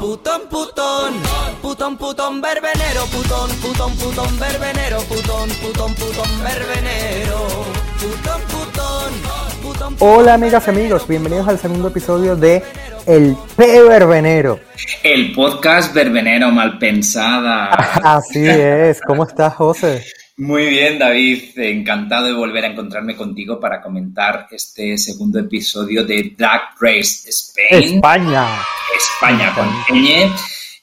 Putón, putón, putón, putón, verbenero, putón, putón, putón, verbenero, putón, putón, putón, verbenero, putón, putón, putón. Hola amigas y amigos, bienvenidos al segundo episodio de El P Verbenero. El podcast verbenero mal pensada. Así es, ¿cómo estás José? Muy bien, David. Encantado de volver a encontrarme contigo para comentar este segundo episodio de Drag Race Spain. España. España con Peñe,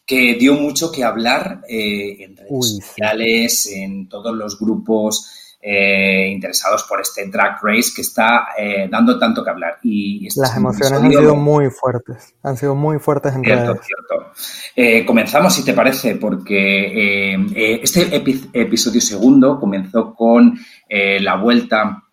que dio mucho que hablar eh, en redes Uy, sociales, en todos los grupos eh, interesados por este Drag Race que está eh, dando tanto que hablar. Y este Las emociones han sido muy fuertes, han sido muy fuertes en Cierto, redes. cierto. Eh, comenzamos, si te parece, porque este epi- episodio segundo comenzó con la vuelta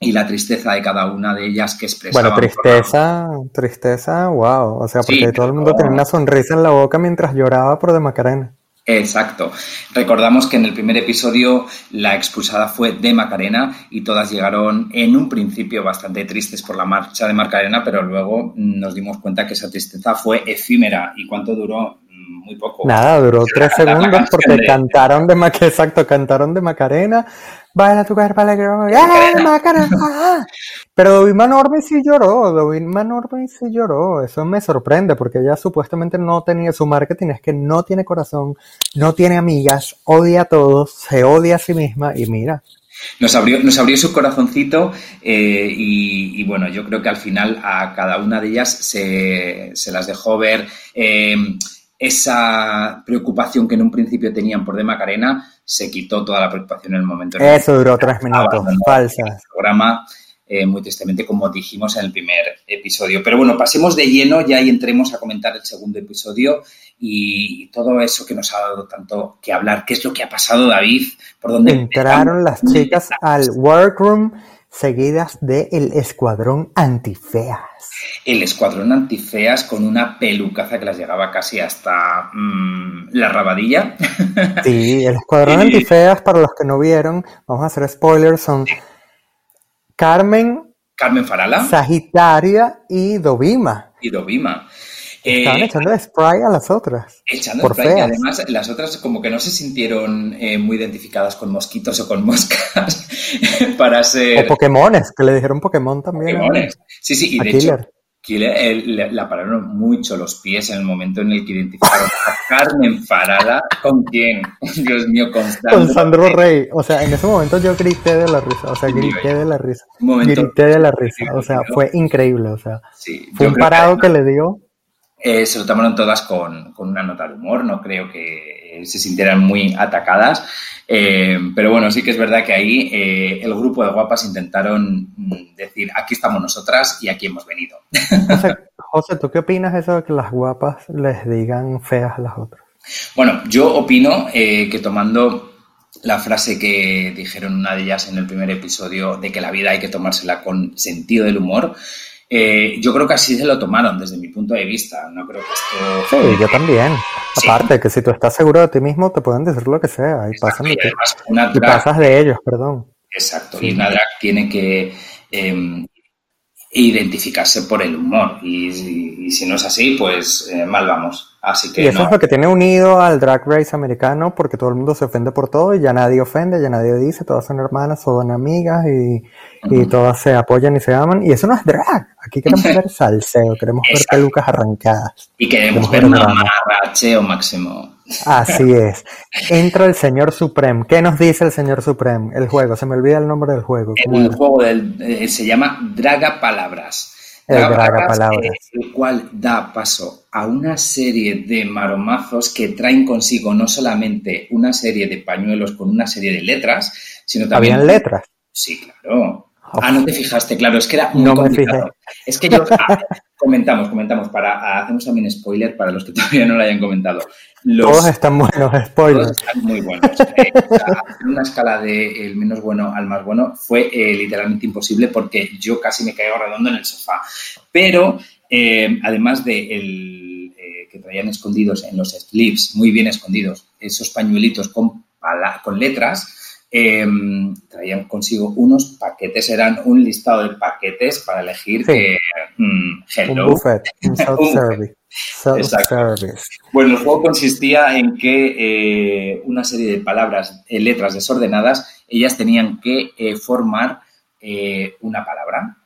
y la tristeza de cada una de ellas que expresaban. Bueno, tristeza, tristeza, wow. O sea, Sí, porque todo el mundo pero- tenía una sonrisa en la boca mientras lloraba por de Macarena. Exacto. Recordamos que en el primer episodio la expulsada fue de Macarena y todas llegaron en un principio bastante tristes por la marcha de Macarena, pero luego nos dimos cuenta que esa tristeza fue efímera. ¿Y cuánto duró? Muy poco. Nada, duró tres segundos porque de- cantaron de Macarena, exacto, cantaron de Macarena. Baila tu cuerpo alegre, ¡eh, Macarena! ah". Pero Dovima Norby sí lloró, Dovima Norby sí lloró. Eso me sorprende porque ella supuestamente no tenía su marketing, es que no tiene corazón, no tiene amigas, odia a todos, se odia a sí misma y mira, Nos abrió, nos abrió su corazoncito eh, y, y, bueno, yo creo que al final a cada una de ellas se, se las dejó ver eh, esa preocupación que en un principio tenían por de Macarena, se quitó toda la preocupación en el momento eso duró tres minutos, abandonó el programa, eh, muy tristemente, como dijimos en el primer episodio. Pero bueno, pasemos de lleno ya y entremos a comentar el segundo episodio y todo eso que nos ha dado tanto que hablar. ¿Qué es lo que ha pasado, David? ¿Por dónde Entraron las chicas al workroom seguidas del escuadrón antifeas. el escuadrón antifeas con una pelucaza que las llegaba casi hasta mm, la rabadilla. Sí, el escuadrón antifeas, para los que no vieron, vamos a hacer spoilers, son Carmen, Carmen Farala Sagitaria y Dovima. y Dovima. Estaban Eh, echando spray a las otras. echando por spray, y además las otras como que no se sintieron eh, muy identificadas con mosquitos o con moscas para O ser Pokémones, que le dijeron Pokémon también. Pokémones. Sí, sí, y A de Killer. hecho Killer, eh, le- la pararon mucho los pies en el momento en el que identificaron a Carmen Farala con quién, Dios mío, con Con Sandro Rey. O sea, en ese momento yo grité de la risa. O sea, grité de la risa. Un momento- Grité de la risa. O sea, fue increíble. O sea, Sí, fue un parado que le dio. Eh, se lo tomaron todas con, con una nota de humor, no creo que eh, se sintieran muy atacadas, Eh, pero bueno, sí que es verdad que ahí eh, el grupo de guapas intentaron mm, decir, aquí estamos nosotras y aquí hemos venido. José, José, ¿tú qué opinas de eso de que las guapas les digan feas a las otras? Bueno, yo opino que tomando la frase que dijeron una de ellas en el primer episodio de que la vida hay que tomársela con sentido del humor, eh, yo creo que así se lo tomaron desde mi punto de vista. No creo que esto... Sí, yo también. Sí. Aparte, que si tú estás seguro de ti mismo, te pueden decir lo que sea y pasan Y además, una Y pasas de ellos, perdón. Exacto, Sí. y una drag tiene que eh, identificarse por el humor y- y si no es así, pues eh, mal vamos. Así que Y eso no. es lo que tiene unido al drag race americano, porque todo el mundo se ofende por todo y ya nadie ofende, ya nadie dice, todas son hermanas, son amigas y, y todas se apoyan y se aman. Y eso no es drag. Aquí queremos ver salseo, queremos ver pelucas arrancadas. Y queremos Mujer ver un drama. amarracheo máximo. Así es. Entra el señor Supreme. ¿Qué nos dice el señor Supreme? El juego, se me olvida el nombre del juego. ¿Cómo El era? juego del- eh, se llama Draga Palabras. El eh, el cual da paso a una serie de maromazos que traen consigo no solamente una serie de pañuelos con una serie de letras, sino también... Habían letras. Sí, claro. Ah, no te fijaste, claro, es que era muy No me complicado. fijé. Es que yo ah, comentamos, comentamos para hacemos también spoiler para los que todavía no lo hayan comentado. Los Todos están buenos, todos spoilers. están muy buenos. Eh, o sea, hacer una escala de el menos bueno al más bueno fue eh, literalmente imposible porque yo casi me caigo redondo en el sofá. Pero eh, además de el, eh, que traían escondidos en los sleeves, muy bien escondidos, esos pañuelitos con, con letras, eh, traían consigo unos paquetes, eran un listado de paquetes para elegir Sí. eh, mm, Un hello, buffet, un Un self-service. Self-service. Bueno, el juego consistía en que eh, una serie de palabras, eh, letras desordenadas, ellas tenían que formar una palabra.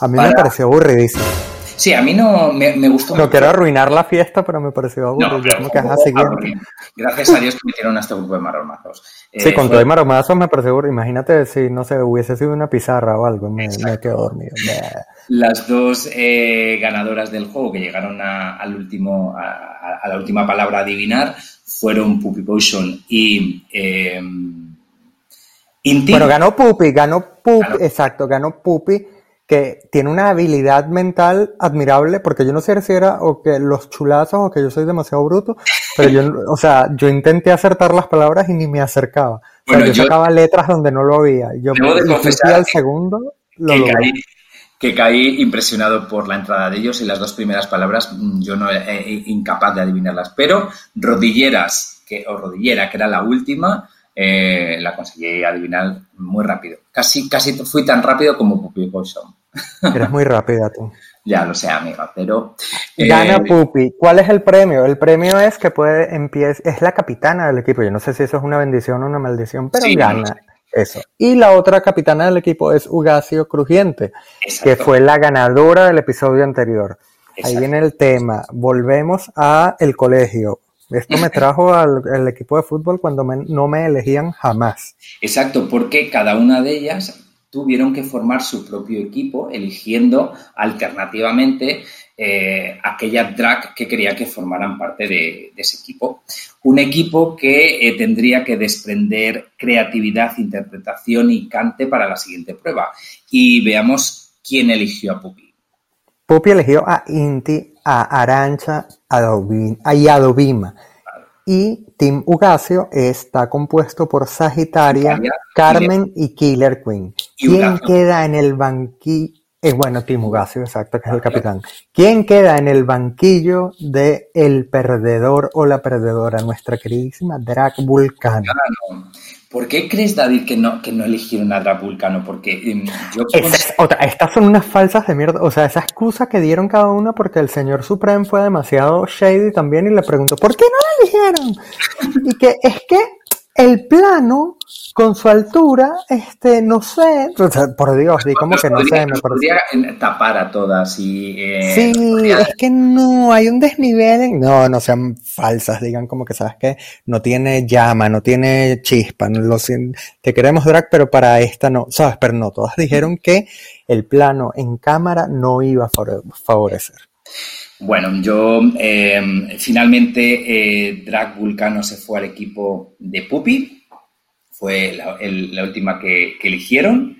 A mí Para- me pareció aburridísimo. Sí, a mí no me, me gustó No mucho. quiero arruinar la fiesta, pero me pareció aburrido. No, pero que aburrido. Gracias a Dios que metieron a este grupo de maromazos. Sí, Eh, con fue- todo y maromazos me pareció aburrido. Imagínate si, no sé, hubiese sido una pizarra o algo, me, me quedo dormido. Las dos eh, ganadoras del juego que llegaron a, al último, a, la última palabra adivinar fueron Puppy Potion y eh. Bueno, ganó Pupi, ganó Pupi, Ganó. exacto, ganó Pupi, que tiene una habilidad mental admirable, porque yo no sé si era o que los chulazos o que yo soy demasiado bruto, pero yo, o sea, yo intenté acertar las palabras y ni me acercaba. O sea, Bueno, yo, yo- sacaba letras donde no lo había. Yo Debo de confesar al segundo lo que caí, que caí impresionado por la entrada de ellos y las dos primeras palabras mm, yo no eh, eh, incapaz de adivinarlas. Pero rodilleras, que, o rodillera, que era la última, eh, la conseguí adivinar muy rápido. Casi, casi fui tan rápido como Puppy Potion. Eres muy rápida tú. Ya lo sé, amiga, pero... eh, Gana Pupi. ¿Cuál es el premio? El premio es que puede empieza, es la capitana del equipo. Yo no sé si eso es una bendición o una maldición, pero Sí, gana no sé. eso. Y la otra capitana del equipo es Ugacio Crujiente, que fue la ganadora del episodio anterior. Ahí viene el tema. Volvemos a el colegio. Esto me trajo al, equipo de fútbol cuando no me elegían jamás. Exacto, porque cada una de ellas tuvieron que formar su propio equipo, eligiendo alternativamente eh, aquella drag que quería que formaran parte de, de ese equipo. Un equipo que eh, tendría que desprender creatividad, interpretación y cante para la siguiente prueba. Y veamos quién eligió a Pupi. Pupi eligió a Inti, a Arancha, y a Dovima. Y Team Ugacio está compuesto por Sagitaria, Carmen y Killer Queen. ¿Quién queda en el banquillo? Bueno, Team Ugacio, exacto, que es el capitán. ¿Quién queda en el banquillo de el perdedor o la perdedora? Nuestra queridísima Drag Vulcano. ¿Por qué crees, David, que no, que no eligieron a Drag Vulcano? Porque em, yo... Esa es otra, estas son unas falsas de mierda. O sea, esa excusa que dieron cada una porque el señor Supreme fue demasiado shady también y le preguntó, ¿por qué no la eligieron? Y que es que el plano, con su altura, este, no sé. Por Dios, di como que no podría, sé, me podría, tapar a todas y... eh, Sí, podría- es que no, hay un desnivel. en- No, no sean falsas, digan como que, ¿sabes qué? No tiene llama, no tiene chispa, no lo te queremos drag, pero para esta no, ¿sabes? Pero no, todas dijeron que el plano en cámara no iba a favore- favorecer. Bueno, yo eh, finalmente eh, Drag Vulcano se fue al equipo de Puppy, fue la, última que, eligieron.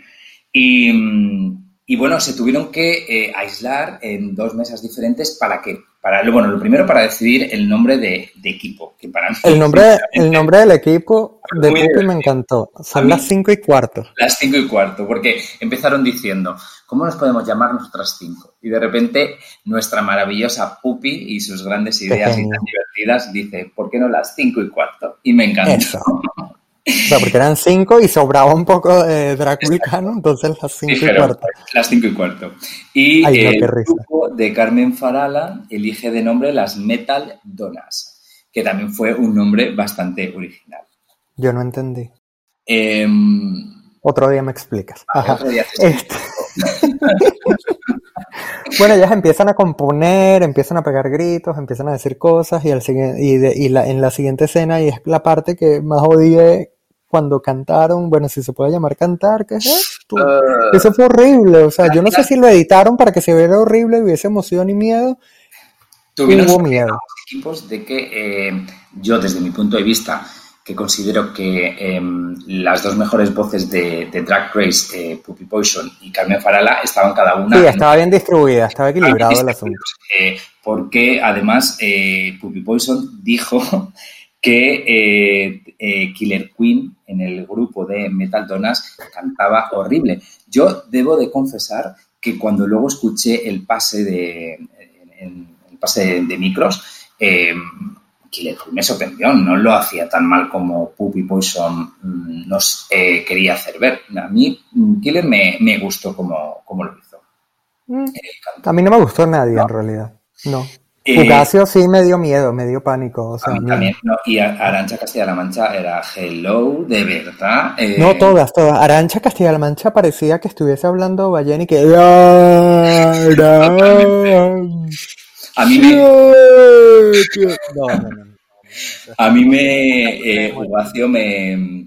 Y, mm, y, bueno, se tuvieron que eh, aislar en dos mesas diferentes para que, para, bueno, lo primero para decidir el nombre de, de equipo, que para mí El nombre, el nombre del equipo de Pupi me encantó. Son mí- las cinco y cuarto. las cinco y cuarto, porque empezaron diciendo, ¿cómo nos podemos llamar nosotras cinco? Y de repente nuestra maravillosa Pupi y sus grandes ideas y tan divertidas dice, ¿por qué no las cinco y cuarto? Y me encantó. Eso. O sea, porque eran cinco y sobraba un poco de Drag Vulcano, entonces las cinco y cuarto. las cinco y cuarto. Y Ay, no, el grupo de Carmen Farala elige de nombre las Metal Donas, que también fue un nombre bastante original. Yo no entendí. Em, Otro día me explicas. Ajá. otro día te Este- Bueno, ellas empiezan a componer, empiezan a pegar gritos, empiezan a decir cosas y, al y, de- y la, en la siguiente escena, y es la parte que más odié cuando cantaron, bueno, si se puede llamar cantar, ¿qué es esto? Ah. Eso fue horrible, o sea, yo no sé si lo editaron para que se viera horrible y hubiese emoción y miedo. Tuvieron Hubo miedo. equipos de que eh, yo, desde mi punto de vista, que considero que eh, las dos mejores voces de, de Drag Race, eh, Puppy Poison y Carmen Farala, estaban cada una Sí, estaba bien distribuida, estaba equilibrado el asunto. eh, porque además eh, Puppy Poison dijo que eh, eh, Killer Queen en el grupo de Metal Donas cantaba horrible. Yo debo de confesar que cuando luego escuché el pase de, en- en- el pase de, micros, eh, me sorprendió, no lo hacía tan mal como Puppy Poison mm, nos eh, quería hacer ver. A mí mm, Killer me, me gustó como, como lo hizo. Mm, canto. A mí no me gustó nadie ¿No? en realidad. No. Fugacio sí me dio miedo, me dio pánico. O sea, a mí también, no, y Arancha Castilla-La Mancha era hello, de verdad. Eh, no, todas, todas. Arancha Castilla-La Mancha parecía que estuviese hablando Ballén y que. A mí me. No, no, no. A mí me. Eh, me,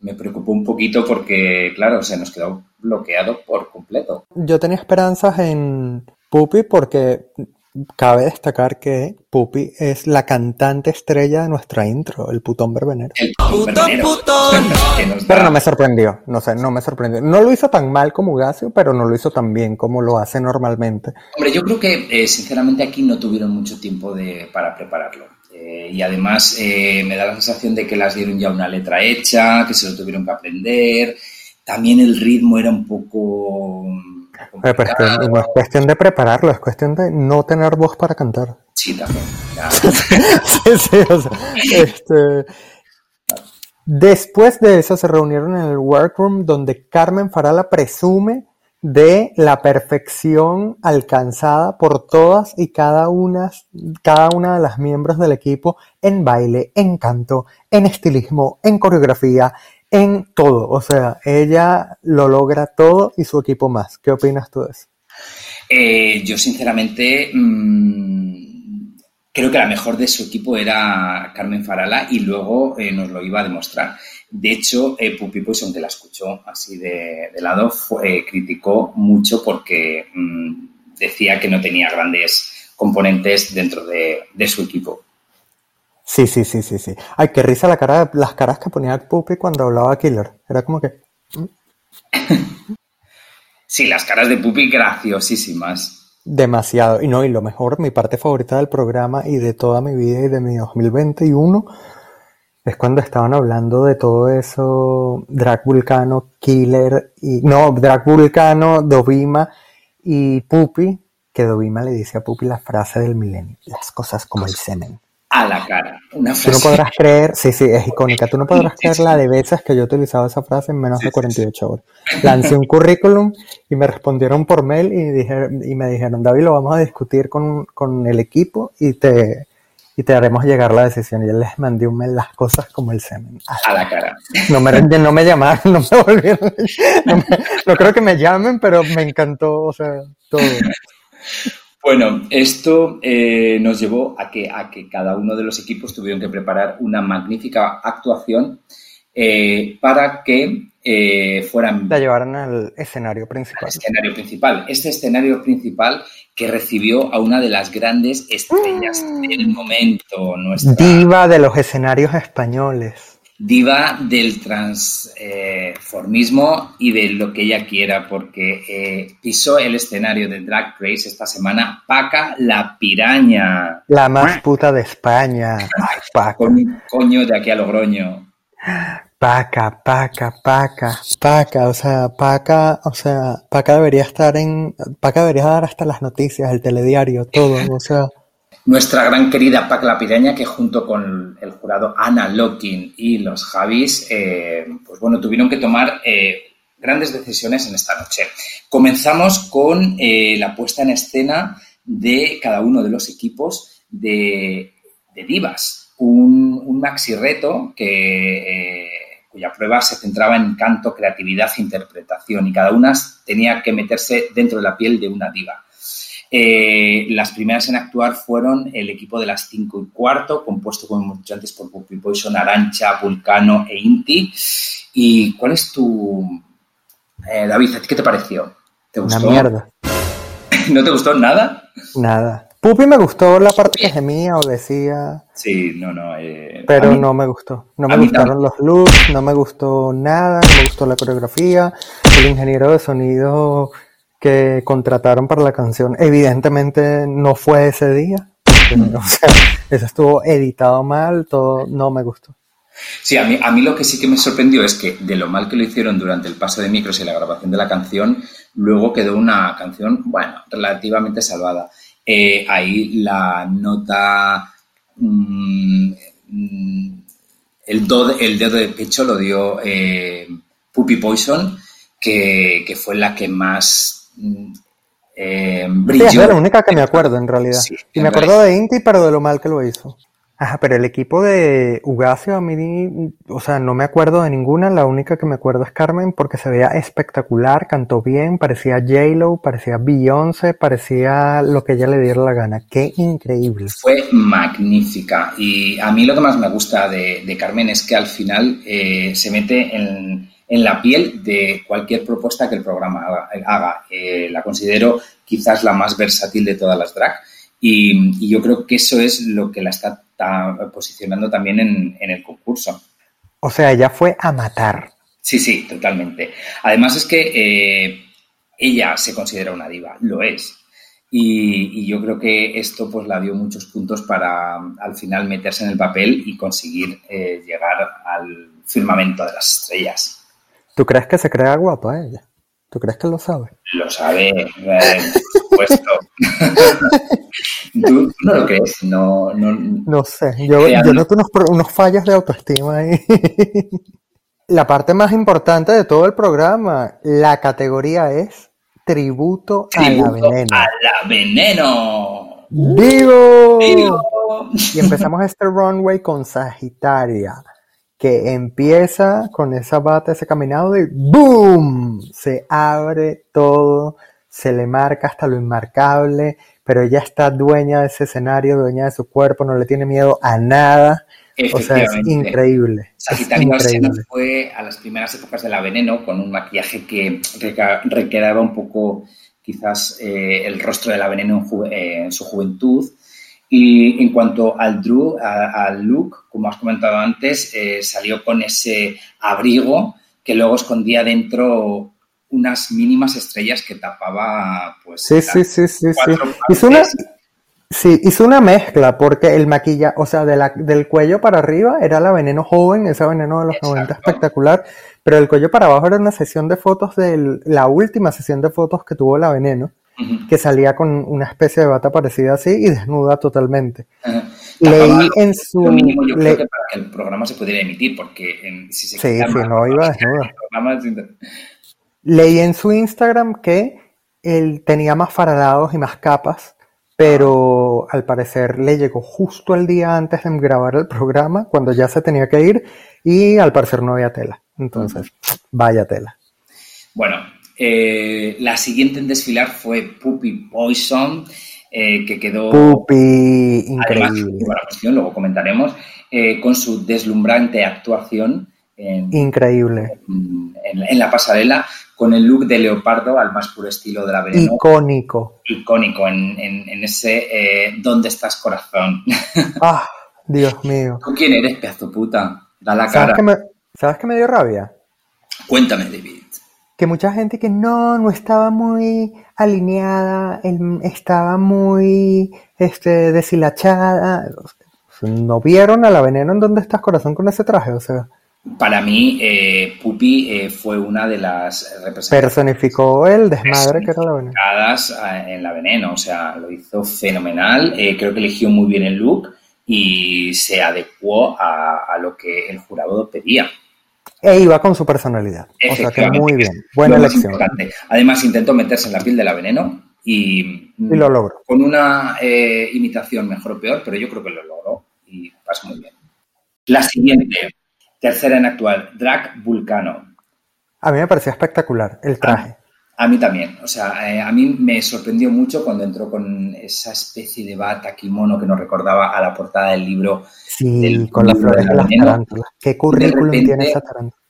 me preocupó un poquito porque, claro, se nos quedó bloqueado por completo. Yo tenía esperanzas en Pupi porque Cabe destacar que Pupi es la cantante estrella de nuestra intro, el putón verbenero. El putón, putón. Pero no me sorprendió, no sé, no me sorprendió. No lo hizo tan mal como Gacio, pero no lo hizo tan bien como lo hace normalmente. Hombre, yo creo que eh, sinceramente aquí no tuvieron mucho tiempo de, para prepararlo. Eh, y además eh, me da la sensación de que las dieron ya una letra hecha, que se lo tuvieron que aprender. También el ritmo era un poco es que no es cuestión de prepararlo, es cuestión de no tener voz para cantar. Sí, también. sí, sí, o sea, este, después de eso se reunieron en el workroom donde Carmen Farala presume de la perfección alcanzada por todas y cada una, cada una de las miembros del equipo en baile, en canto, en estilismo, en coreografía, en todo. O sea, ella lo logra todo y su equipo más. ¿Qué opinas tú de eso? Eh, yo, sinceramente, mm, creo que la mejor de su equipo era Carmen Farala y luego eh, nos lo iba a demostrar. De hecho, eh, Pupi Poison, que la escuchó así de, lado, criticó mucho porque mm, decía que no tenía grandes componentes dentro de su equipo. Sí, sí, sí, sí, sí. Ay, qué risa la cara, las caras que ponía Puppy cuando hablaba Killer. Era como que. ¿Mm? Sí, las caras de Puppy graciosísimas. Demasiado. Y no, y lo mejor, mi parte favorita del programa y de toda mi vida y de mi 2021 es cuando estaban hablando de todo eso, Drag Vulcano, Killer, y no, Drag Vulcano, Dovima y Puppy, que Dovima le dice a Puppy la frase del milenio, las cosas como el semen a la cara. Una frase. Tú no podrás creer, sí, sí, es icónica. Tú no podrás creer la de veces que yo he utilizado esa frase en menos de 48 horas. Lancé un currículum y me respondieron por mail y, dijeron, y me dijeron, David, lo vamos a discutir con, con el equipo y te, y te haremos llegar la decisión. Y yo les mandé un mail las cosas como el semen. A la cara. No me, no me llamaron, no me volvieron. No, no creo que me llamen, pero me encantó, o sea, todo. Bueno, esto eh, nos llevó a que, a que cada uno de los equipos tuvieron que preparar una magnífica actuación eh, para que eh, fueran... La llevaran al escenario principal. Al escenario principal. Este escenario principal que recibió a una de las grandes estrellas mm. del momento. Nuestra... Diva de los escenarios españoles diva del transformismo y de lo que ella quiera, porque eh, pisó el escenario de Drag Race esta semana Paca la piraña. La más puta de España. Ay, Paca. Con un coño de aquí a Logroño. Paca, Paca, Paca, Paca, o sea, Paca, o sea, Paca debería estar en, Paca debería dar hasta las noticias, el telediario, todo, o sea nuestra gran querida Pac La que junto con el jurado Ana Locking y los Javis, eh, pues bueno, tuvieron que tomar eh, grandes decisiones en esta noche. Comenzamos con eh, la puesta en escena de cada uno de los equipos de, divas. Un, maxi reto que, cuya prueba se centraba en canto, creatividad interpretación y cada una tenía que meterse dentro de la piel de una diva. Eh, las primeras en actuar fueron el equipo de las 5 y cuarto, compuesto, como hemos dicho antes, por Puppy Poison, Arancha, Vulcano e Inti. ¿Y cuál es tu... Eh, David, qué te pareció? ¿Te gustó? Una mierda. ¿No te gustó nada? Nada. Puppy me gustó la parte que gemía o decía. Sí, no, no. Eh, pero no me gustó. No me gustaron los looks, no me gustó nada, no me gustó la coreografía. El ingeniero de sonido que contrataron para la canción evidentemente no fue ese día. o sea, eso estuvo editado mal, todo no me gustó. Sí, a mí, a mí lo que sí que me sorprendió es que de lo mal que lo hicieron durante el paso de micros y la grabación de la canción, luego quedó una canción, bueno, relativamente salvada. Eh, ahí la nota, mm, el, do, el dedo de pecho lo dio eh, Puppy Poison, que, que, fue la que más Mm, eh, Sí, es la única que me acuerdo en realidad. Sí, y en me acuerdo de Inti, pero de lo mal que lo hizo. Ajá, pero el equipo de Ugacio a mí, o sea, no me acuerdo de ninguna, la única que me acuerdo es Carmen porque se veía espectacular, cantó bien, parecía J-Lo, parecía Beyoncé, parecía lo que ella le diera la gana. Qué increíble. Fue magnífica. Y a mí lo que más me gusta de, de Carmen es que al final eh, se mete en, en la piel de cualquier propuesta que el programa haga. Eh, la considero quizás la más versátil de todas las drag. Y, y yo creo que eso es lo que la está ta- posicionando también en, en el concurso. O sea, ella fue a matar. Sí, sí, totalmente. Además es que eh, ella se considera una diva, lo es. Y, y yo creo que esto pues la dio muchos puntos para al final meterse en el papel y conseguir eh, llegar al firmamento de las estrellas. ¿Tú crees que se crea guapa ella? ¿Tú crees que lo sabe? Lo sabe, eh, por supuesto. ¿Tú no lo crees? No, no, No sé, yo, noto unos, unos fallos de autoestima ahí. La parte más importante de todo el programa, la categoría es tributo, a la veneno. a la veneno. ¡Digo! Digo. Y empezamos este runway con Sagitaria, que empieza con esa bata, ese caminado de ¡boom! Se abre todo, se le marca hasta lo inmarcable, pero ella está dueña de ese escenario, dueña de su cuerpo, no le tiene miedo a nada. O sea, es increíble. Sagitario increíble. fue a las primeras épocas de la veneno con un maquillaje que recreaba un poco quizás eh, el rostro de la veneno en, ju- eh, en su juventud. Y en cuanto al, Drew, a- al look, como has comentado antes, eh, salió con ese abrigo que luego escondía dentro unas mínimas estrellas que tapaba pues Sí, sí, sí, sí, Hizo una, sí, hizo una mezcla, porque el maquillaje, o sea, de la- del cuello para arriba era la veneno joven, esa veneno de los Exacto. 90 espectacular, pero el cuello para abajo era una sesión de fotos de la última sesión de fotos que tuvo la veneno, Que salía con una especie de bata parecida así y desnuda totalmente. Leí en su... Lo mínimo yo le- creo que para que el programa se pudiera emitir, porque en- si se Sí, no, iba desnuda. sin- Leí en su Instagram que él tenía más faralados y más capas, pero al parecer le llegó justo el día antes de grabar el programa, cuando ya se tenía que ir, y al parecer no había tela. Entonces, vaya tela. Bueno, eh, la siguiente en desfilar fue Puppy Poison, eh, que quedó además increíble. luego comentaremos, eh, con su deslumbrante actuación en, Increíble. en- en la pasarela, con el look de leopardo al más puro estilo de la veneno, Icónico. icónico en, ese ¿Dónde estás corazón? Ah, Dios mío. ¿Tú quién eres, pedazo puta? Da la ¿Sabes cara. qué me, ¿sabes qué me dio rabia? Cuéntame, David. Que mucha gente que no, no estaba muy alineada, estaba muy este, deshilachada. ¿No vieron a la veneno en dónde estás corazón con ese traje? O sea, Para mí, eh, Pupi eh, fue una de las representantes personificó el desmadre que era la veneno. eh, en la veneno. O sea, lo hizo fenomenal. Eh, creo que eligió muy bien el look y se adecuó a, a lo que el jurado pedía. E iba con su personalidad. O sea que muy bien. Buena lo elección. importante. Además, intentó meterse en la piel de la veneno y, Y lo logró. con una eh, imitación mejor o peor, pero yo creo que lo logró y pasó muy bien. La siguiente, tercera en actual, Drag Vulcano. A mí me parecía espectacular el traje. A mí también. O sea, eh, a mí me sorprendió mucho cuando entró con esa especie de bata, kimono que nos recordaba a la portada del libro. Sí, del con libro flores de las veneno. tarántulas. ¿Qué currículum repente- tiene esa tarántula?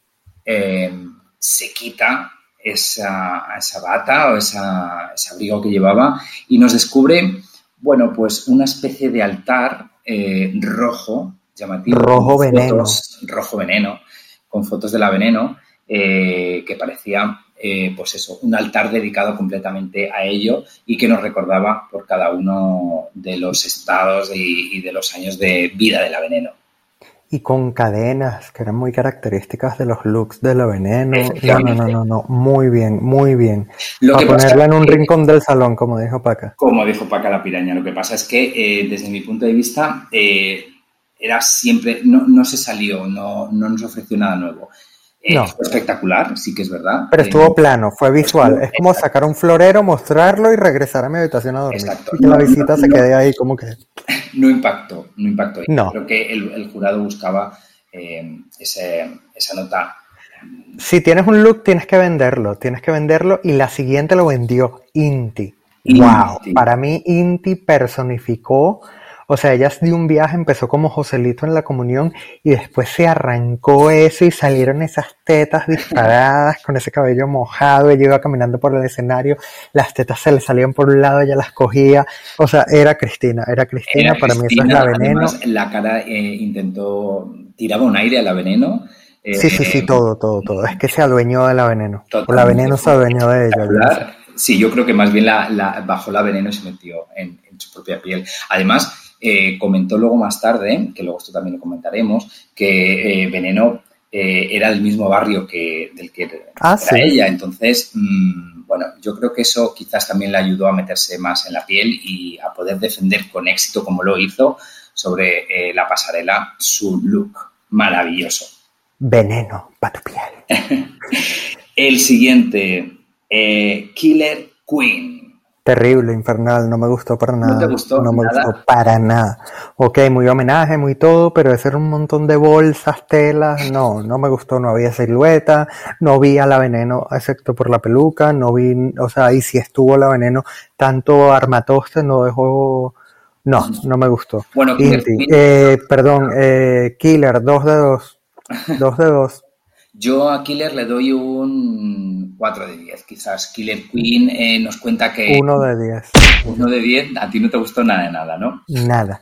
Eh, se quita esa, esa bata o esa, ese abrigo que llevaba y nos descubre, bueno, pues una especie de altar eh, rojo, llamativo. Rojo veneno. fotos- rojo veneno, con fotos de la veneno, que parecía, eh, pues eso, un altar dedicado completamente a ello y que nos recordaba por cada uno de los estados y, y de los años de vida de la veneno. Y con cadenas que eran muy características de los looks de la veneno. No, no, no, no, no. Muy bien, muy bien. Lo ponerla en un que- rincón del salón, como dijo Paca. Como dijo Paca la piraña, lo que pasa es que eh, desde mi punto de vista eh, era siempre, no, no se salió, no, no nos ofreció nada nuevo. Eh, No. fue espectacular, sí que es verdad. Pero Eh, estuvo plano, fue visual. estuvo- Es como sacar un florero, mostrarlo y regresar a mi habitación a dormir. Exacto. Y que la visita no, se no. quede ahí como que... no impactó, no impactó. No. Creo que el, el jurado buscaba eh, ese- esa nota. Si tienes un look, tienes que venderlo, tienes que venderlo y la siguiente lo vendió Inti. Inti. Wow, para mí Inti personificó, o sea, ella de un viaje empezó como Joselito en la comunión y después se arrancó eso y salieron esas tetas disparadas con ese cabello mojado, ella iba caminando por el escenario, las tetas se le salían por un lado, ella las cogía, o sea, era Cristina, era Cristina, Era para mí eso es la veneno. además, la cara eh, intentó, tiraba un aire a la veneno. eh, Sí, sí, sí, todo, todo, todo. Es que se adueñó de la veneno. O la veneno se adueñó de ella. espectacular. Sí, yo creo que más bien la, la- bajó la veneno y se metió en, en su propia piel. Además, eh, comentó luego más tarde, que luego esto también lo comentaremos, que eh, Veneno eh, era del mismo barrio que del que Ah, era sí. ella. Entonces, mm, bueno, yo creo que eso quizás también le ayudó a meterse más en la piel y a poder defender con éxito, como lo hizo, sobre la pasarela su look maravilloso. Veneno para tu piel. El siguiente, Killer Queen. Terrible, infernal, no me gustó para nada. te gustó No me nada? gustó para nada. Ok, muy homenaje, muy todo, pero ese era un montón de bolsas, telas. No, no me gustó, no había silueta, no vi a la veneno, excepto por la peluca, no vi, o sea, y si estuvo la veneno, tanto armatoste no dejó. No, no me gustó. Bueno, Inti, eh, perdón, eh, Killer, dos de dos. Dos de dos. Yo a Killer le doy un 4 de 10, quizás. Killer Queen eh, nos cuenta que Uno de diez. uno de 10, a ti no te gustó nada de nada, ¿no? Nada.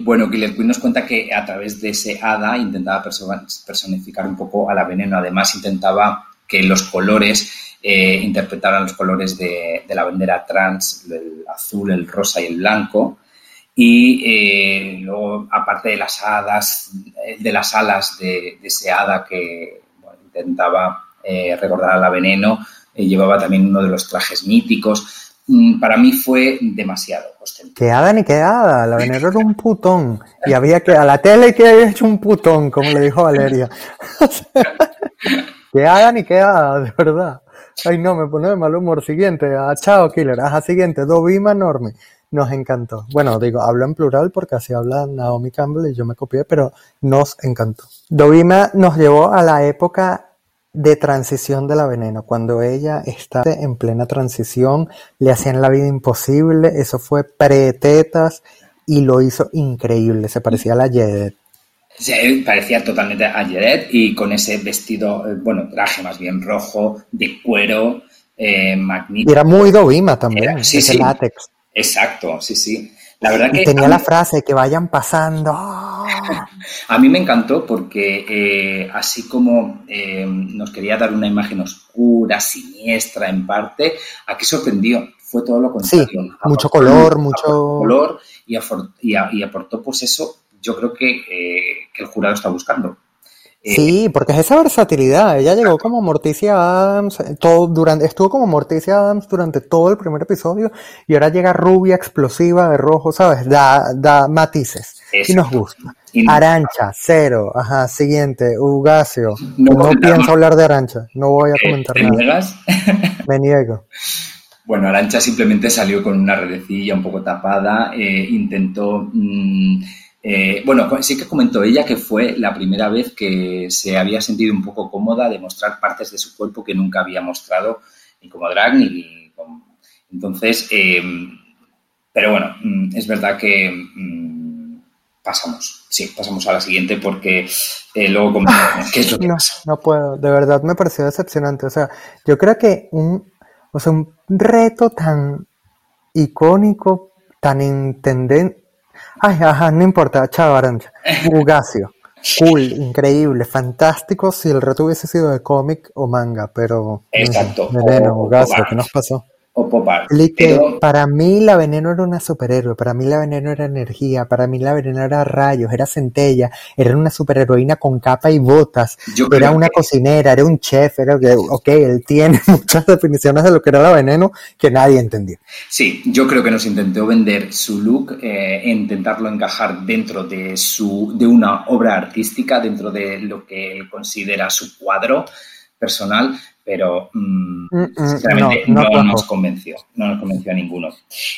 Bueno, Killer Queen nos cuenta que a través de ese hada intentaba perso- personificar un poco a la veneno. Además, intentaba que los colores eh, interpretaran los colores de, de la bandera trans, el azul, el rosa y el blanco. Y eh, luego, aparte de las hadas, eh, de las alas de, de ese hada que bueno, intentaba eh, recordar a la veneno, eh, llevaba también uno de los trajes míticos. Mm, Para mí fue demasiado ostentoso. Que hada ni que hada, la veneno era un putón. Y había que, a la tele que había hecho un putón, como le dijo Valeria. que hada ni que hada, de verdad. Ay, no, me pone de mal humor. Siguiente, ah, chao, killer. Ajá, siguiente, Dovima enorme. Nos encantó. Bueno, digo, hablo en plural porque así habla Naomi Campbell y yo me copié, pero nos encantó. Dovima nos llevó a la época de transición de la veneno, cuando ella está en plena transición, le hacían la vida imposible, eso fue pre-tetas y lo hizo increíble, se parecía a la Jedet. Se parecía totalmente a Jared y con ese vestido, eh, bueno, traje más bien rojo, de cuero, eh, Y magnífico. era muy Dovima también, Era- sí, ese sí. látex. Exacto, sí, sí. La verdad Y que tenía la frase que vayan pasando. a mí me encantó porque eh, así como eh, nos quería dar una imagen oscura, siniestra en parte, aquí sorprendió. Fue todo lo contrario. Sí, Aportó- mucho color, aportó mucho- color y, afor- y aportó pues eso, yo creo que, eh, que el jurado está buscando. Eh, Sí, porque es esa versatilidad. Ella llegó como Morticia Adams, eh, todo durante, estuvo como Morticia Adams durante todo el primer episodio y ahora llega rubia, explosiva, de rojo, ¿sabes? Da, da matices. Eso. Y nos gusta. Y Arancha, cero. Ajá, siguiente. Ugacio. No pienso hablar de Arancha. No voy a eh, comentar ¿te nada. niegas? Me niego. Bueno, Arancha simplemente salió con una redecilla un poco tapada, eh, intentó... mm, eh, bueno, sí que comentó ella que fue la primera vez que se había sentido un poco cómoda de mostrar partes de su cuerpo que nunca había mostrado ni como drag ni como... Entonces, eh, pero bueno, mm, es verdad que mm, pasamos, sí, pasamos a la siguiente porque eh, luego comentamos qué es lo que No, puedo. De verdad me pareció decepcionante. O sea, yo creo que un, o sea, un reto tan icónico, tan intendente. Ay, ajá, no importa, chao, Arancha. Cool, increíble, fantástico si el reto hubiese sido de cómic o manga, pero. Exacto. Veneno, O- o Ugacio, Barnes. ¿qué nos pasó? O pop art. Pero... Para mí la veneno era una superhéroe, para mí la veneno era energía, para mí la veneno era rayos, era centella, era una superheroína con capa y botas, era una cocinera, era un chef, era que, ok, él tiene muchas definiciones de lo que era la veneno que nadie entendía. Sí, yo creo que nos intentó vender su look, eh, intentarlo encajar dentro de, su, de una obra artística, dentro de lo que él considera su cuadro personal, pero mm, mm, mm, sinceramente no, nos convenció, no nos convenció a ninguno.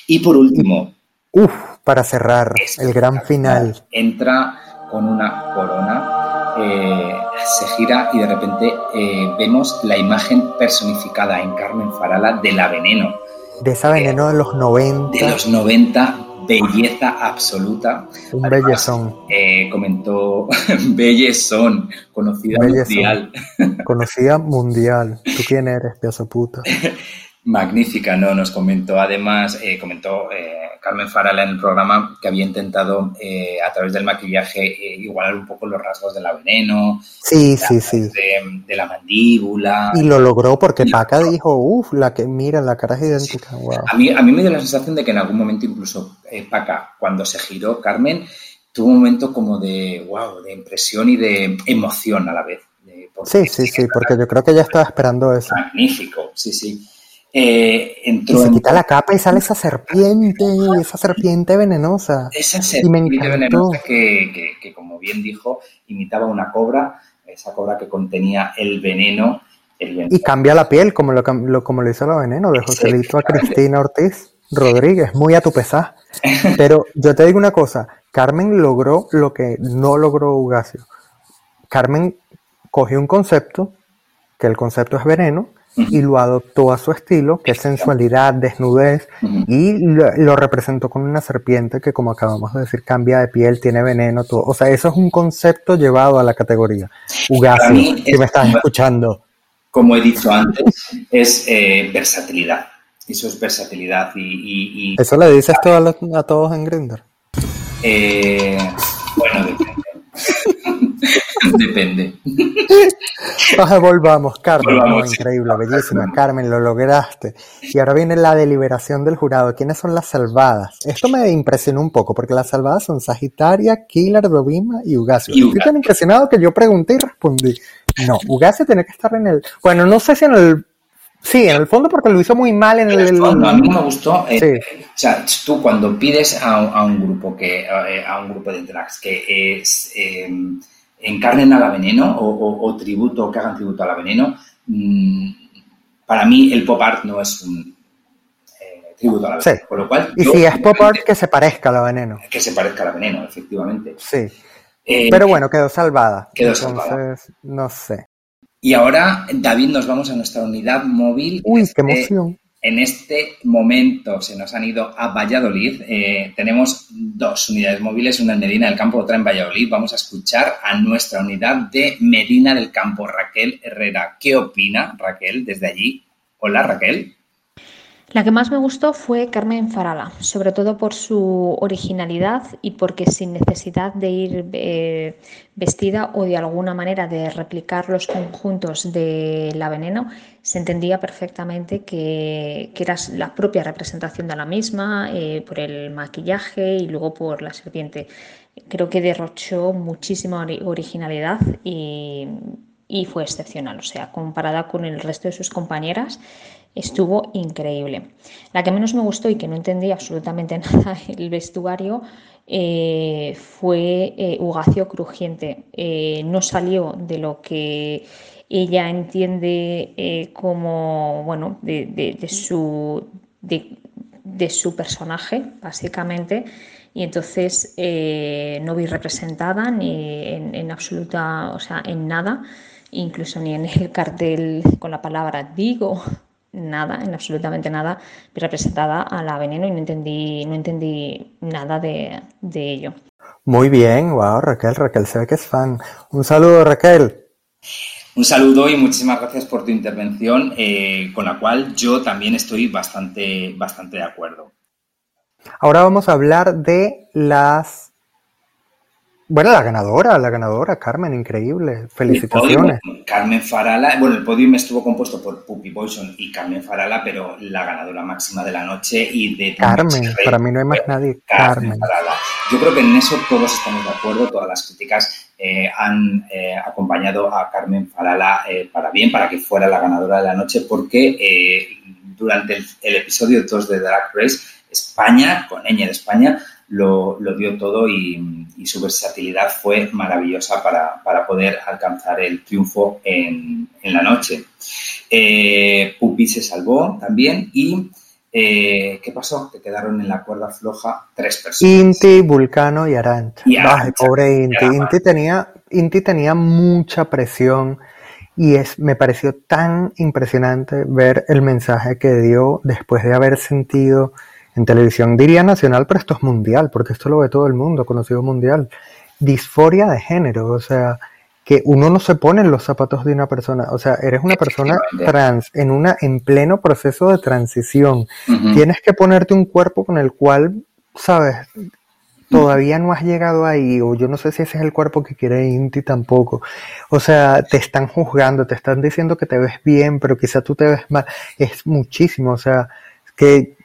Y por último... Uf, para cerrar, el gran final. Entra con una corona, eh, se gira y de repente eh, vemos la imagen personificada en Carmen Farala de la veneno. De esa veneno de los 90. De los 90, belleza absoluta. Un bellezón. Eh, comentó bellezón, conocida mundial. Conocida mundial. ¿Tú quién eres, pedazo puta? Magnífica, ¿no? Nos comentó, además, eh, comentó eh, Carmen Farala en el programa que había intentado eh, a través del maquillaje igualar un poco los rasgos de la veneno. Sí, sí, sí. De, la mandíbula. Y lo logró porque Paca dijo, uff, la que, mira, la cara es idéntica. A, mí, a mí me dio la sensación de que en algún momento incluso Paca, cuando se giró Carmen, tuvo un momento como de, wow, de impresión y de emoción a la vez. sí, sí, sí, porque yo creo que ella estaba esperando eso. Magnífico, sí, sí. Eh, entró y se quita la capa y sale esa serpiente, esa serpiente venenosa. Esa serpiente venenosa que, que, como bien dijo, imitaba una cobra, esa cobra que contenía el veneno. Y cambia la piel, como lo, como lo hizo la veneno, de Joselito a Cristina Ortiz Rodríguez, muy a tu pesar. Pero yo te digo una cosa, Carmen logró lo que no logró Ugacio. Carmen cogió un concepto, que el concepto es veneno, y lo adoptó a su estilo, que es sensualidad, desnudez, y lo, representó con una serpiente que, como acabamos de decir, cambia de piel, tiene veneno, todo. O sea, eso es un concepto llevado a la categoría. Ugacio, que me estás escuchando. Como he dicho antes, es eh, versatilidad. Eso es versatilidad y... ¿Eso le dices a, a todos en Grindr? Eh, bueno, depende. Depende. volvamos, Carmen. increíble, bellísima. Carmen, lo lograste. Y ahora viene la deliberación del jurado. ¿Quiénes son las salvadas? Esto me impresionó un poco, porque las salvadas son Sagitaria, Killer, Dovima y Ugacio. Estoy tan impresionado que yo pregunté y respondí. No, Ugacio tiene que estar en el. Bueno, no sé si en el Sí, en el fondo porque lo hizo muy mal en el... a mí me gustó. Eh, o sea, tú cuando pides a, un grupo que eh, a un grupo de drags que es, em, encarnen a la veneno o, tributo, que hagan tributo a la veneno, mm, para mí el pop art no es un eh, tributo a la veneno. Con lo cual, y si es pop art, que se parezca a la veneno. Que se parezca a la veneno, efectivamente. Sí. Pero bueno, quedó salvada. Quedó Entonces, no sé. Y ahora, David, nos vamos a nuestra unidad móvil. Uy, qué este emoción. En este momento se nos han ido a Valladolid. Eh, tenemos dos unidades móviles, una en Medina del Campo, otra en Valladolid. Vamos a escuchar a nuestra unidad de Medina del Campo, Raquel Herrera. ¿Qué opina Raquel desde allí? Hola, Raquel. La que más me gustó fue Carmen Farala, sobre todo por su originalidad y porque sin necesidad de ir eh, vestida o de alguna manera de replicar los conjuntos de la veneno, se entendía perfectamente que, era la propia representación de la misma, eh, por el maquillaje y luego por la serpiente. Creo que derrochó muchísima originalidad y, y fue excepcional, o sea, comparada con el resto de sus compañeras estuvo increíble. La que menos me gustó y que no entendí absolutamente nada el vestuario eh, fue eh, Ugacio Crujiente. Eh, no salió de lo que ella entiende como, bueno, de, su, de, su personaje, básicamente. Y entonces no vi representada ni en, en absoluta, o sea, en nada, incluso ni en el cartel con la palabra digo nada, en absolutamente nada, representada a la veneno y no entendí, no entendí nada de, ello. Muy bien, wow, Raquel, Raquel se ve que es fan. Un saludo, Raquel. Un saludo y muchísimas gracias por tu intervención, eh, con la cual yo también estoy bastante, bastante de acuerdo. Ahora vamos a hablar de las Bueno, la ganadora, la ganadora, Carmen, increíble. Felicitaciones. Podium, Carmen Farala, bueno, el podium estuvo compuesto por Puppy Poison y Carmen Farala, pero la ganadora máxima de la noche y de... Carmen, para mí no hay más nadie. Carmen. Carmen. Farala. Yo creo que en eso todos estamos de acuerdo, todas las críticas eh, han eh, acompañado a Carmen Farala eh, para bien, para que fuera la ganadora de la noche, porque eh, durante el, el, episodio 2 de Drag Race, España, con ñ de España, lo, lo dio todo y, y, su versatilidad fue maravillosa para, para poder alcanzar el triunfo en, en la noche. Eh, Pupi se salvó también y eh, ¿qué pasó? Que quedaron en la cuerda floja tres personas. Inti, Vulcano y Arancha. Y Arancha. Ay, pobre Inti. Inti tenía, Inti tenía mucha presión y es, me pareció tan impresionante ver el mensaje que dio después de haber sentido en televisión, diría nacional, pero esto es mundial, porque esto lo ve todo el mundo, conocido mundial. Disforia de género, o sea, que uno no se pone en los zapatos de una persona, o sea, eres una persona trans en una en pleno proceso de transición. Uh -huh. Tienes que ponerte un cuerpo con el cual, sabes, todavía no has llegado ahí, o yo no sé si ese es el cuerpo que quiere Inti tampoco. O sea, te están juzgando, te están diciendo que te ves bien, pero quizá tú te ves mal. Es muchísimo, o sea, que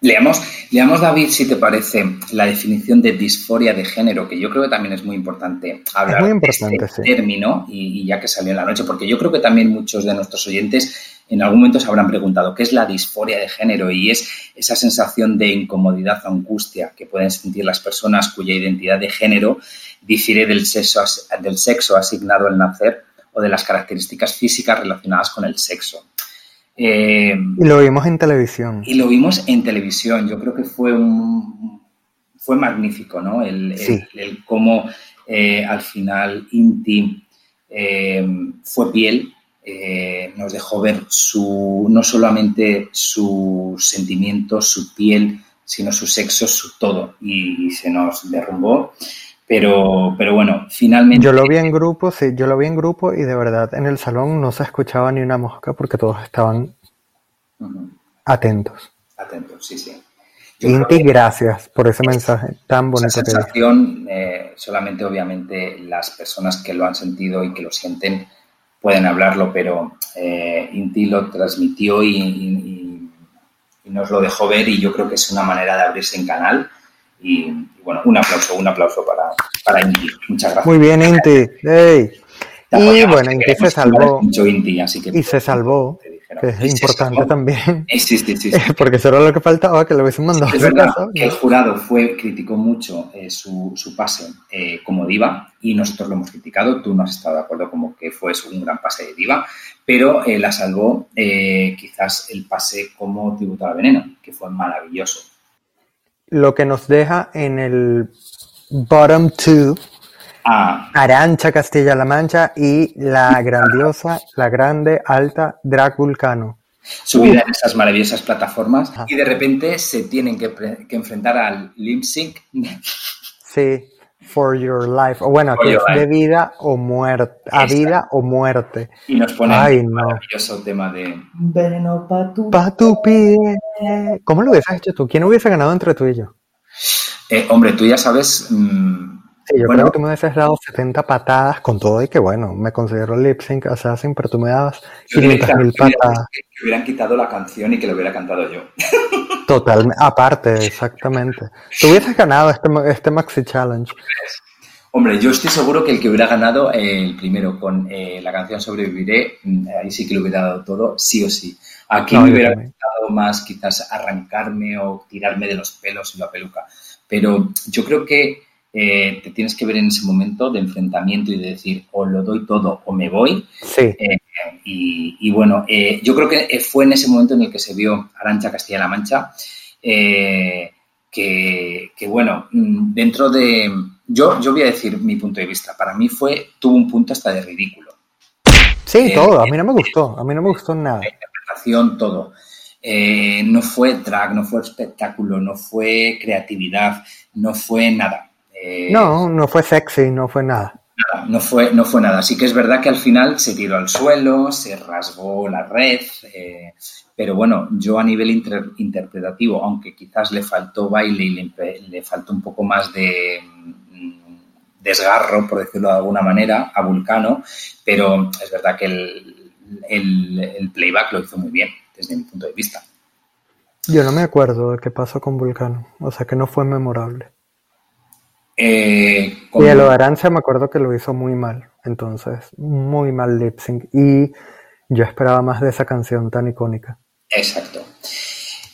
Leamos, leamos, David, si te parece, la definición de disforia de género, que yo creo que también es muy importante hablar muy importante, de este sí. término, y, y, ya que salió en la noche, porque yo creo que también muchos de nuestros oyentes en algún momento se habrán preguntado qué es la disforia de género, y es esa sensación de incomodidad o angustia que pueden sentir las personas cuya identidad de género difiere del sexo, del sexo asignado al nacer o de las características físicas relacionadas con el sexo. Eh, y lo vimos en televisión. Y lo vimos en televisión. Yo creo que fue un fue magnífico, ¿no? El, sí. el, el cómo eh, al final Inti eh, fue piel, nos dejó ver su no solamente sus sentimientos, su piel, sino su sexo, su todo. Y, y se nos derrumbó. Pero, pero bueno, finalmente. Yo lo vi en grupo, sí, yo lo vi en grupo y de verdad en el salón no se escuchaba ni una mosca porque todos estaban uh -huh. atentos. Atentos, sí, sí. Yo Inti, gracias por ese mensaje tan bonito. Esa sensación, eh, solamente obviamente las personas que lo han sentido y que lo sienten pueden hablarlo, pero eh, Inti lo transmitió y, y, y, nos lo dejó ver y yo creo que es una manera de abrirse en canal y, bueno, un aplauso, un aplauso para, para Inti. Muchas gracias. Muy bien, Inti. Hey. Y bueno, Inti se salvó. Mucho Inti, así que, y se salvó, que es importante también. Sí, sí, sí, Porque eso era lo que faltaba, que lo hubiesen mandado. Es verdad que el jurado fue, criticó mucho eh, su, su, pase eh, como diva y nosotros lo hemos criticado. Tú no has estado de acuerdo como que fue un gran pase de diva, pero eh, la salvó eh, quizás el pase como tributo al veneno, que fue maravilloso lo que nos deja en el bottom two ah. Arancha Castilla-La Mancha y la grandiosa, la grande, alta Drag Vulcano. Subida en esas maravillosas plataformas Ajá. y de repente se tienen que, que enfrentar al lip sync. Sí, for your life. O bueno, que es life. de vida o muerte, a Esta. vida o muerte. Y nos pone Ay, un no. maravilloso tema de veneno pa tu, pa tu pie. ¿Cómo lo hubieses hecho tú? ¿Quién hubiese ganado entre tú y yo? Eh, hombre, tú ya sabes. Mmm, sí, yo bueno, creo que tú me hubieses dado 70 patadas con todo y que bueno, me considero lip sync assassin, pero tú me dabas 500 mil patadas. Que, que hubieran quitado la canción y que lo hubiera cantado yo. Totalmente, aparte, exactamente. Tú hubieses ganado este, este Maxi Challenge. Hombre, yo estoy seguro que el que hubiera ganado eh, el primero con eh, la canción Sobreviviré, mm, ahí sí que lo hubiera dado todo, sí o sí. Aquí no, me hubiera gustado más quizás arrancarme o tirarme de los pelos en la peluca. Pero yo creo que eh, te tienes que ver en ese momento de enfrentamiento y de decir o lo doy todo o me voy. Sí. Eh, y, y, bueno, eh, yo creo que fue en ese momento en el que se vio Arancha Castilla-La Mancha que, que, bueno, mm, dentro de... Yo, yo voy a decir mi punto de vista. Para mí fue, tuvo un punto hasta de ridículo. Sí, todo. A mí no me gustó. A mí no me gustó nada. La interpretación, todo. No fue drag, no fue espectáculo, no fue creatividad, no fue nada. Eh, no, no fue sexy, no fue nada. nada. No fue, no fue nada. Sí que es verdad que al final se tiró al suelo, se rasgó la red, eh, pero bueno, yo a nivel inter interpretativo, aunque quizás le faltó baile y le, le faltó un poco más de, desgarro, por decirlo de alguna manera, a Vulcano, pero es verdad que el, el, playback lo hizo muy bien, desde mi punto de vista. Yo no me acuerdo de qué pasó con Vulcano, o sea que no fue memorable. Eh, y el Arancha me acuerdo que lo hizo muy mal, entonces, muy mal lip sync. Y yo esperaba más de esa canción tan icónica. Exacto.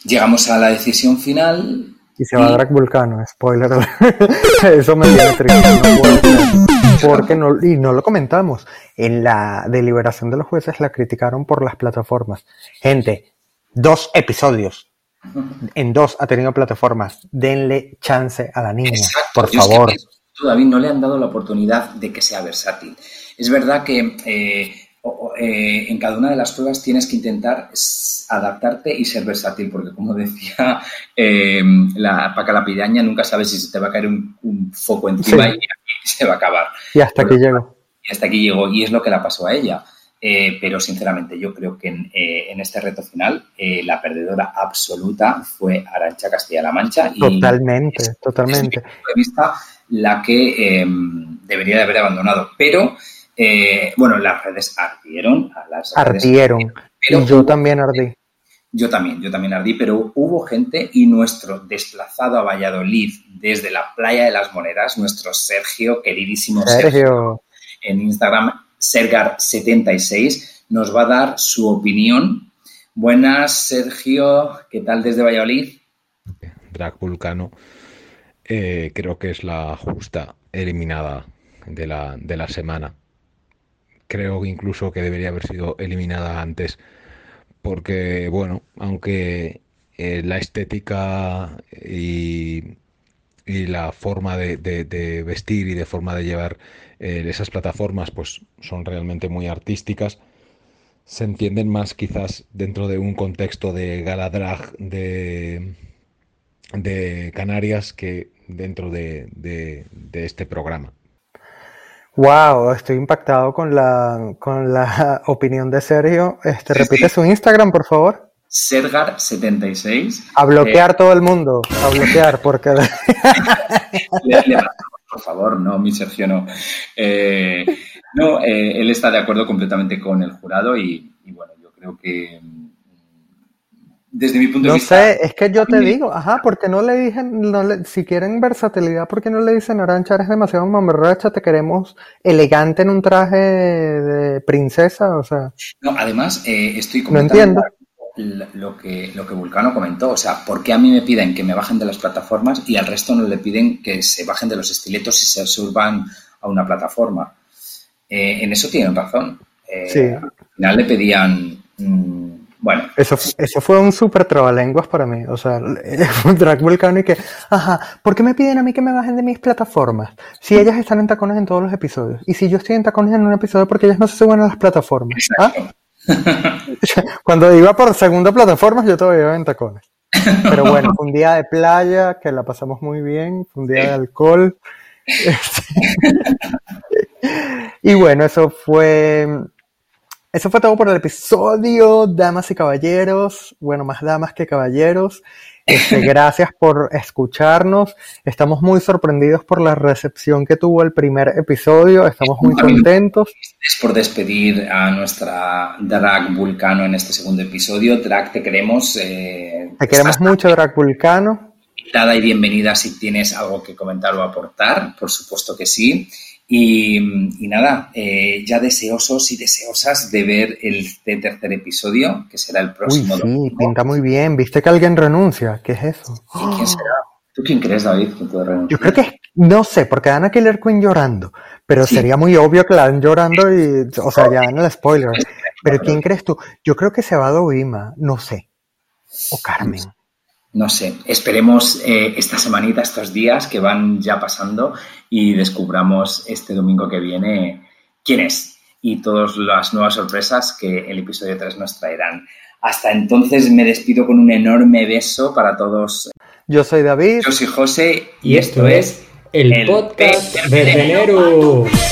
Llegamos a la decisión final. Y se va a Drag Vulcano, spoiler. Eso me tiene triste. No porque no, y no lo comentamos. En la deliberación de los jueces la criticaron por las plataformas. Gente, dos episodios en dos ha tenido plataformas. Denle chance a la niña, por favor. todavía no le han dado la oportunidad de que sea versátil. Es verdad que eh, eh, en cada una de las pruebas tienes que intentar adaptarte y ser versátil, porque como decía eh, la Paca la Pidaña, nunca sabes si se te va a caer un, foco encima y se va a acabar. Y hasta aquí llegó. Y hasta aquí llegó, y es lo que le pasó a ella. Eh, pero sinceramente yo creo que en, eh, este reto final eh, la perdedora absoluta fue Arancha Castilla-La Mancha. Totalmente, totalmente. Desde mi punto de vista, la que em, debería de haber abandonado. Pero, bueno, las redes ardieron. Las ardieron. y yo también ardí. Yo también, yo también ardí, pero hubo gente y nuestro desplazado a Valladolid desde la playa de las Monedas, nuestro Sergio, queridísimo Sergio en Instagram, Sergar76 nos va a dar su opinión. Buenas, Sergio, ¿qué tal desde Valladolid? Drag Vulcano, eh, creo que es la justa eliminada de la, de la semana. Creo incluso que debería haber sido eliminada antes, porque, bueno, aunque eh, la estética y, y la forma de, de, vestir y de forma de llevar eh, esas plataformas pues son realmente muy artísticas se entienden más quizás dentro de un contexto de gala drag de, de Canarias que dentro de, de, este programa. Wow, estoy impactado con la, con la opinión de Sergio. Este, repite su Instagram, por favor. Sergar76. A bloquear eh, todo el mundo, a bloquear, porque... por favor, no, mi Sergio no. Eh, no, eh, él está de acuerdo completamente con el jurado y, bueno, yo creo que mm, desde mi punto de vista... No sé, es que yo te digo, ajá, porque no le dije, si quieren versatilidad, ¿por qué no le dicen, Arancha, eres demasiado mamarracha, te queremos elegante en un traje de princesa? O sea... No, además, eh, estoy completamente... No entiendo lo que, lo que Vulcano comentó. O sea, ¿por qué a mí me piden que me bajen de las plataformas y al resto no le piden que se bajen de los estiletos y se suban a una plataforma? Eh, en eso tienen razón. Eh, al final le pedían. Mm, bueno. Eso, eso fue un súper trabalenguas para mí. O sea, un drag vulcano y que, ajá, ¿por qué me piden a mí que me bajen de mis plataformas? Si ellas están en tacones en todos los episodios. Y si yo estoy en tacones en un episodio, porque ellas no se suben a las plataformas? ¿Ah? Cuando iba por segunda plataforma, yo todavía iba en tacones. Pero bueno, fue un día de playa que la pasamos muy bien, fue un día de alcohol. y bueno, eso fue. Eso fue todo por el episodio, damas y caballeros. Bueno, más damas que caballeros. Este, gracias por escucharnos. Estamos muy sorprendidos por la recepción que tuvo el primer episodio. Estamos muy contentos. Es por despedir a nuestra Drag Vulcano en este segundo episodio. Drag, te queremos. Eh, te queremos mucho, Drag Vulcano. Invitada y bienvenida si tienes algo que comentar o aportar. Por supuesto que sí. Y, nada, eh, ya deseosos y deseosas de ver el tercer episodio, que será el próximo. Uy, sí, pinta muy bien. ¿Viste que alguien renuncia? ¿Qué es eso? ¿Quién será? ¿Tú quién crees, David, que puede renunciar? Yo creo que, no sé, porque dan a Killer Queen llorando, pero sería muy obvio que la dan llorando y, o sea, ya en el spoiler. Pero ¿quién crees tú? Yo creo que se va a Dovima, no sé. O Carmen no sé, esperemos eh, esta semanita, estos días que van ya pasando y descubramos este domingo que viene quién es y todas las nuevas sorpresas que el episodio 3 nos traerán. Hasta entonces me despido con un enorme beso para todos. Yo soy David. Yo soy José y, esto, es el, podcast de